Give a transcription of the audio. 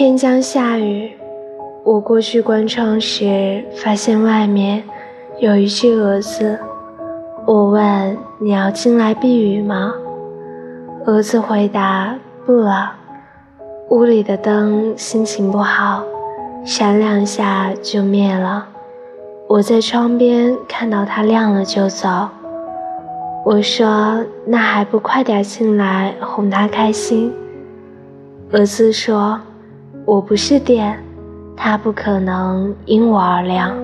天将下雨，我过去关窗时，发现外面有一只蛾子。我问：“你要进来避雨吗？”蛾子回答：“不了。”屋里的灯心情不好，闪两下就灭了。我在窗边看到它亮了就走。我说：“那还不快点进来哄它开心？”蛾子说：“我不是电，它不可能因我而亮。”